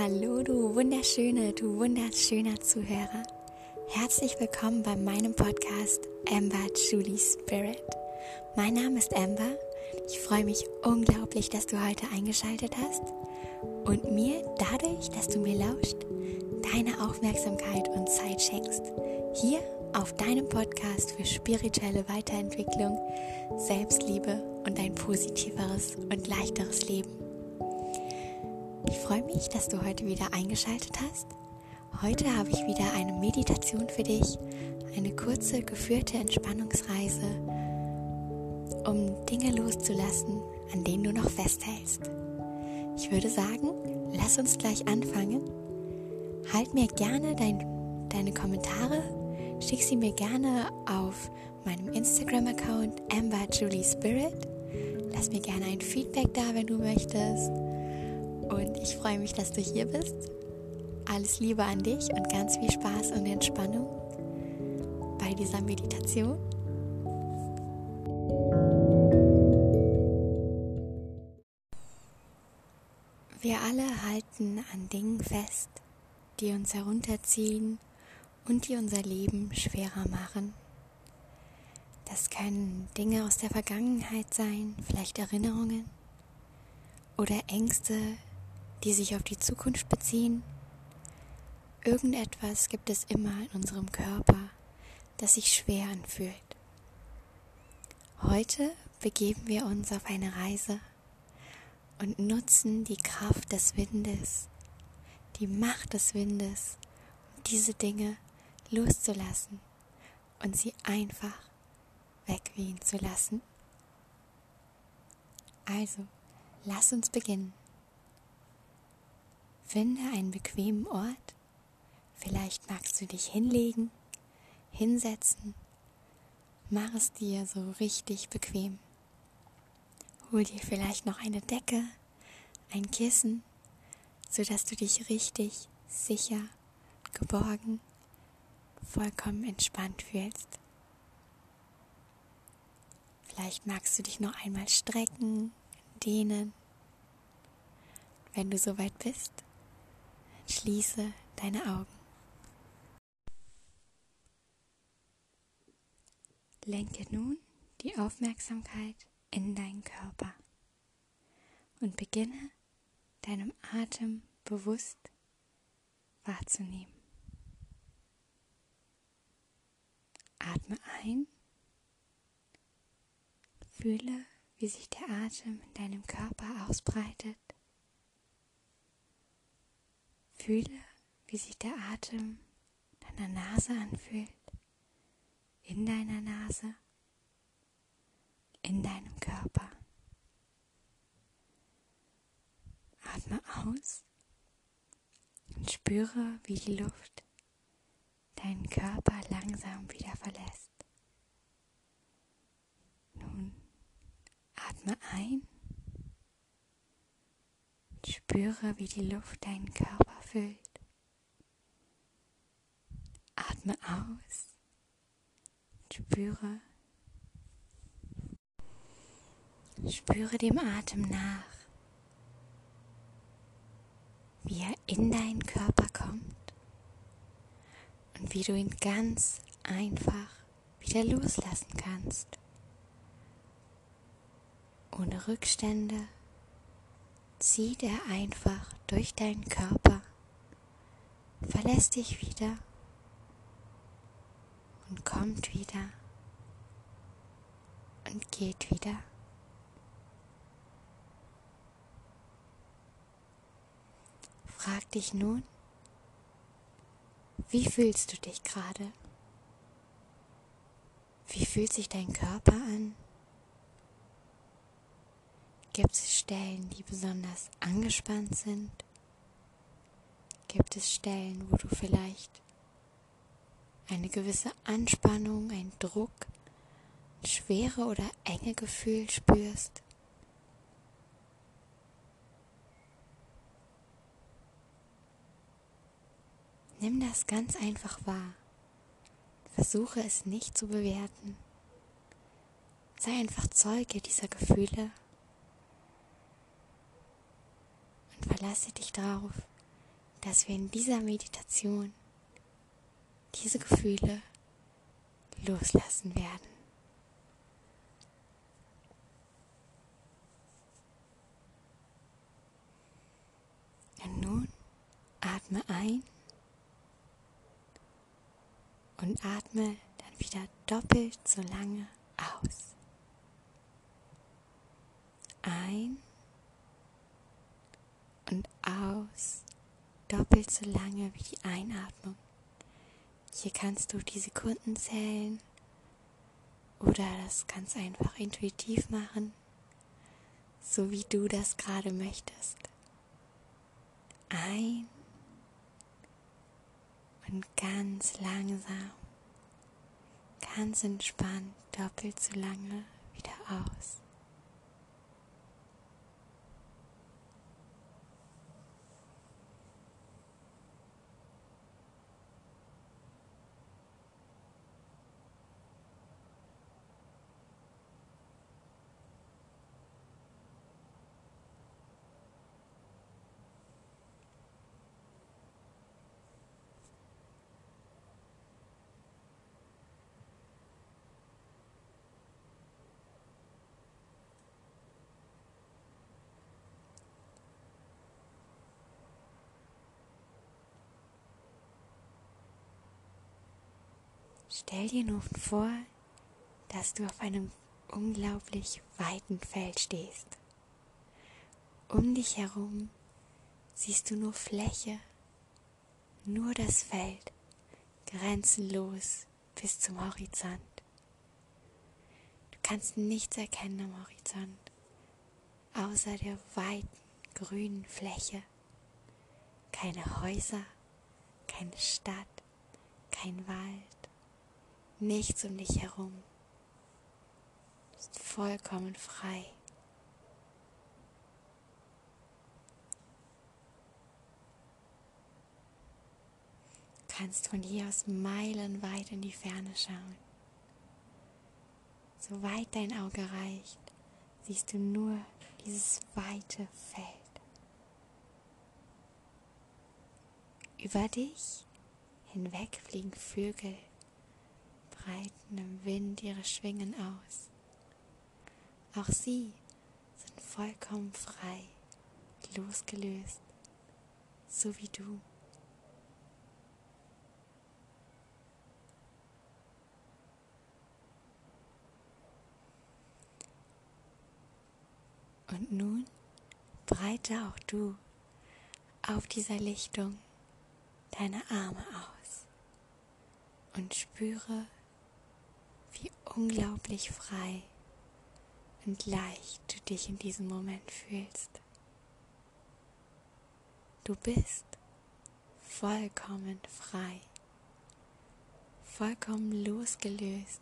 Hallo, du wunderschöne, du wunderschöner Zuhörer. Herzlich willkommen bei meinem Podcast Amber Julie Spirit. Mein Name ist Amber. Ich freue mich unglaublich, dass du heute eingeschaltet hast und mir dadurch, dass du mir lauscht, deine Aufmerksamkeit und Zeit schenkst. Hier auf deinem Podcast für spirituelle Weiterentwicklung, Selbstliebe und ein positiveres und leichteres Leben. Ich freue mich, dass du heute wieder eingeschaltet hast. Heute habe ich wieder eine Meditation für dich, eine kurze geführte Entspannungsreise, um Dinge loszulassen, an denen du noch festhältst. Ich würde sagen, lass uns gleich anfangen. Halt mir gerne dein, deine Kommentare, schick sie mir gerne auf meinem Instagram-Account Amber Julie Spirit. Lass mir gerne ein Feedback da, wenn du möchtest und ich freue mich, dass du hier bist. Alles Liebe an dich und ganz viel Spaß und Entspannung bei dieser Meditation. Wir alle halten an Dingen fest, die uns herunterziehen und die unser Leben schwerer machen. Das können Dinge aus der Vergangenheit sein, vielleicht Erinnerungen oder Ängste, die sich auf die Zukunft beziehen. Irgendetwas gibt es immer in unserem Körper, das sich schwer anfühlt. Heute begeben wir uns auf eine Reise und nutzen die Kraft des Windes, die Macht des Windes, um diese Dinge loszulassen und sie einfach wegwehen zu lassen. Also, lass uns beginnen. Finde einen bequemen Ort. Vielleicht magst du dich hinlegen, hinsetzen. Mach es dir so richtig bequem. Hol dir vielleicht noch eine Decke, ein Kissen, sodass du dich richtig sicher, geborgen, vollkommen entspannt fühlst. Vielleicht magst du dich noch einmal strecken, dehnen. Wenn du soweit bist, Schließe deine Augen. Lenke nun die Aufmerksamkeit in deinen Körper und beginne deinem Atem bewusst wahrzunehmen. Atme ein, fühle, wie sich der Atem in deinem Körper ausbreitet Fühle, wie sich der Atem deiner Nase anfühlt, in deiner Nase, in deinem Körper. Atme aus und spüre, wie die Luft deinen Körper langsam wieder verlässt. Nun atme ein und spüre, wie die Luft deinen Körper erfüllt. Atme aus. Spüre. Spüre dem Atem nach, wie er in deinen Körper kommt und wie du ihn ganz einfach wieder loslassen kannst. Ohne Rückstände zieht er einfach durch deinen Körper verlässt dich wieder und kommt wieder und geht wieder. Frag dich nun, wie fühlst du dich gerade? Wie fühlt sich dein Körper an? Gibt es Stellen, die besonders angespannt sind? Gibt es Stellen, wo du vielleicht eine gewisse Anspannung, ein Druck, ein schwere oder enge Gefühl spürst? Nimm das ganz einfach wahr. Versuche es nicht zu bewerten. Sei einfach Zeuge dieser Gefühle und verlasse dich darauf, dass wir in dieser Meditation diese Gefühle loslassen werden. Und nun atme ein und atme dann wieder doppelt so lange aus. Ein und aus doppelt so lange wie die Einatmung. Hier kannst du die Sekunden zählen oder das ganz einfach intuitiv machen, so wie du das gerade möchtest. Ein und ganz langsam, ganz entspannt, doppelt so lange wieder aus. Stell dir nun vor, dass du auf einem unglaublich weiten Feld stehst. Um dich herum siehst du nur Fläche, nur das Feld, grenzenlos bis zum Horizont. Du kannst nichts erkennen am Horizont, außer der weiten grünen Fläche. Keine Häuser, keine Stadt, kein Wald nichts um dich herum. Du bist vollkommen frei. Du kannst von hier aus meilenweit in die Ferne schauen. Soweit dein Auge reicht, siehst du nur dieses weite Feld. Über dich hinweg fliegen Vögel breiten im Wind ihre Schwingen aus. Auch sie sind vollkommen frei, losgelöst, so wie du. Und nun breite auch du auf dieser Lichtung deine Arme aus und spüre, wie unglaublich frei und leicht du dich in diesem Moment fühlst. Du bist vollkommen frei, vollkommen losgelöst.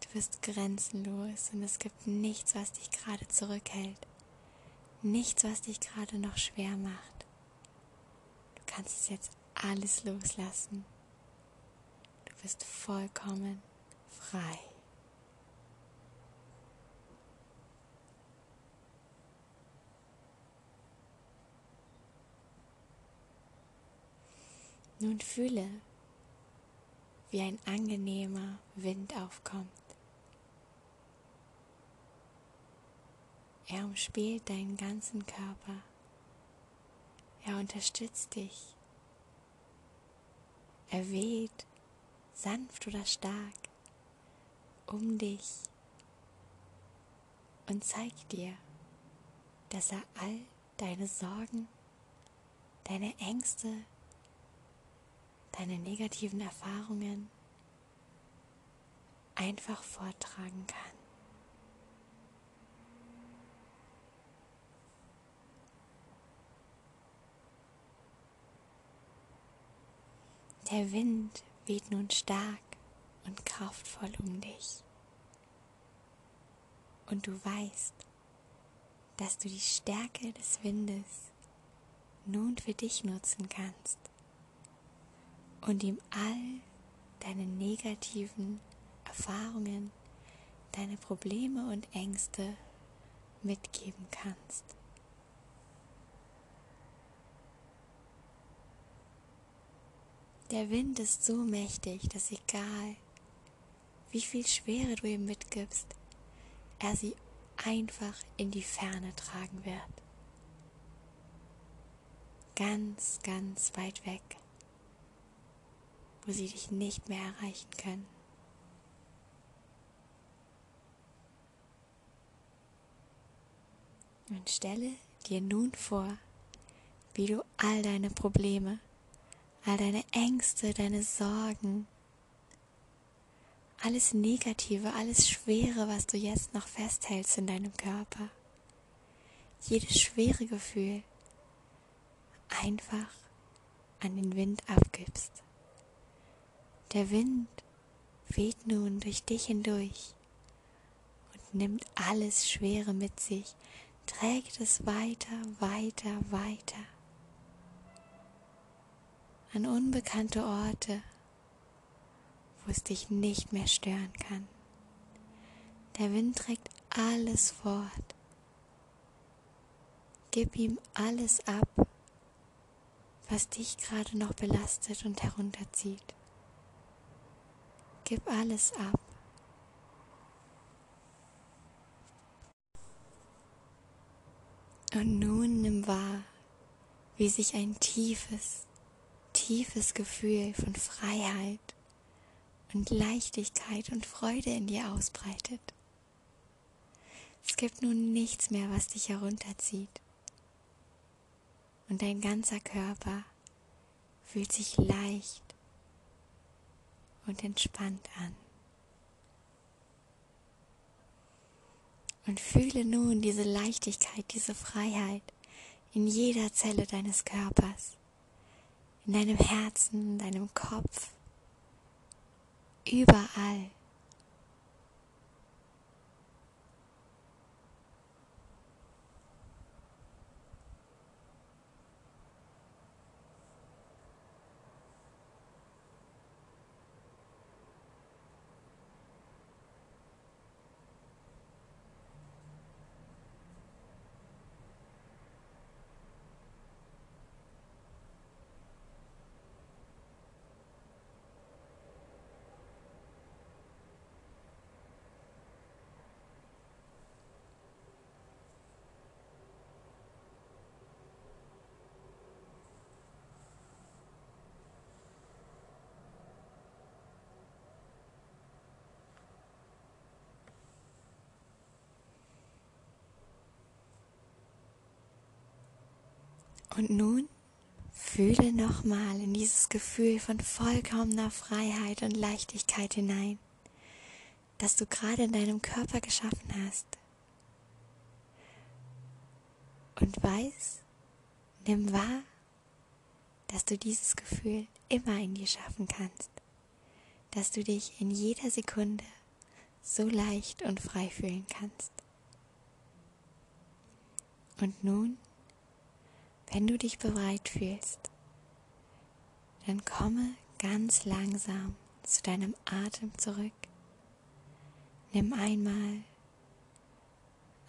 Du bist grenzenlos und es gibt nichts, was dich gerade zurückhält, nichts, was dich gerade noch schwer macht kannst es jetzt alles loslassen. Du bist vollkommen frei. Nun fühle, wie ein angenehmer Wind aufkommt. Er umspielt deinen ganzen Körper. Er unterstützt dich. Er weht sanft oder stark um dich und zeigt dir, dass er all deine Sorgen, deine Ängste, deine negativen Erfahrungen einfach vortragen kann. Der Wind weht nun stark und kraftvoll um dich. Und du weißt, dass du die Stärke des Windes nun für dich nutzen kannst und ihm all deine negativen Erfahrungen deine Probleme und Ängste mitgeben kannst. Der Wind ist so mächtig, dass egal, wie viel Schwere du ihm mitgibst, er sie einfach in die Ferne tragen wird. Ganz, ganz weit weg, wo sie dich nicht mehr erreichen können. Und stelle dir nun vor, wie du all deine Probleme all deine Ängste, deine Sorgen, alles Negative, alles Schwere, was du jetzt noch festhältst in deinem Körper, jedes schwere Gefühl einfach an den Wind abgibst. Der Wind weht nun durch dich hindurch und nimmt alles Schwere mit sich, trägt es weiter, weiter, weiter an unbekannte Orte, wo es dich nicht mehr stören kann. Der Wind trägt alles fort. Gib ihm alles ab, was dich gerade noch belastet und herunterzieht. Gib alles ab. Und nun nimm wahr, wie sich ein tiefes, tiefes Gefühl von Freiheit und Leichtigkeit und Freude in dir ausbreitet. Es gibt nun nichts mehr, was dich herunterzieht. Und dein ganzer Körper fühlt sich leicht und entspannt an. Und fühle nun diese Leichtigkeit, diese Freiheit in jeder Zelle deines Körpers in deinem Herzen, in deinem Kopf, überall. Und nun fühle nochmal in dieses Gefühl von vollkommener Freiheit und Leichtigkeit hinein, das du gerade in deinem Körper geschaffen hast. Und weiß, nimm wahr, dass du dieses Gefühl immer in dir schaffen kannst, dass du dich in jeder Sekunde so leicht und frei fühlen kannst. Und nun wenn du dich bereit fühlst, dann komme ganz langsam zu deinem Atem zurück. Nimm einmal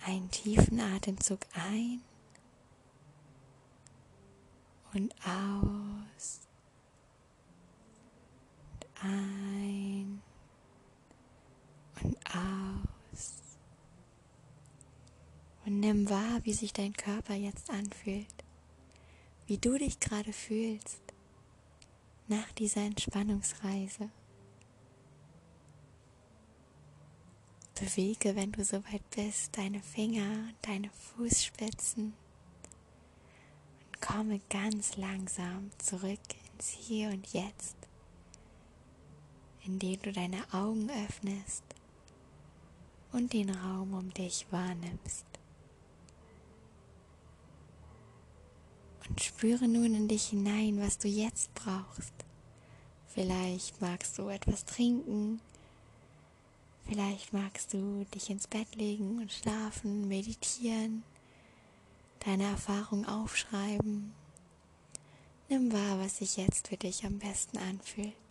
einen tiefen Atemzug ein und aus. Und ein und aus. Und nimm wahr, wie sich dein Körper jetzt anfühlt wie du dich gerade fühlst nach dieser Entspannungsreise. Bewege, wenn du soweit bist, deine Finger, deine Fußspitzen und komme ganz langsam zurück ins Hier und Jetzt, indem du deine Augen öffnest und den Raum um dich wahrnimmst. Und spüre nun in dich hinein, was du jetzt brauchst. Vielleicht magst du etwas trinken. Vielleicht magst du dich ins Bett legen und schlafen, meditieren, deine Erfahrung aufschreiben. Nimm wahr, was sich jetzt für dich am besten anfühlt.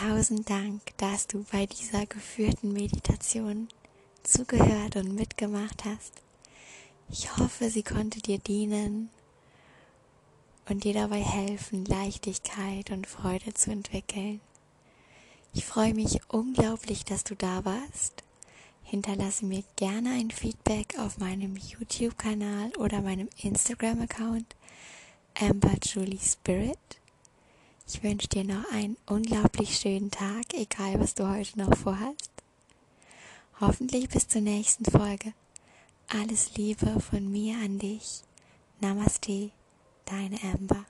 Tausend Dank, dass du bei dieser geführten Meditation zugehört und mitgemacht hast. Ich hoffe, sie konnte dir dienen und dir dabei helfen, Leichtigkeit und Freude zu entwickeln. Ich freue mich unglaublich, dass du da warst. Hinterlasse mir gerne ein Feedback auf meinem YouTube-Kanal oder meinem Instagram-Account Amber Julie Spirit. Ich wünsche dir noch einen unglaublich schönen Tag, egal was du heute noch vorhast. Hoffentlich bis zur nächsten Folge. Alles Liebe von mir an dich. Namaste, deine Amber.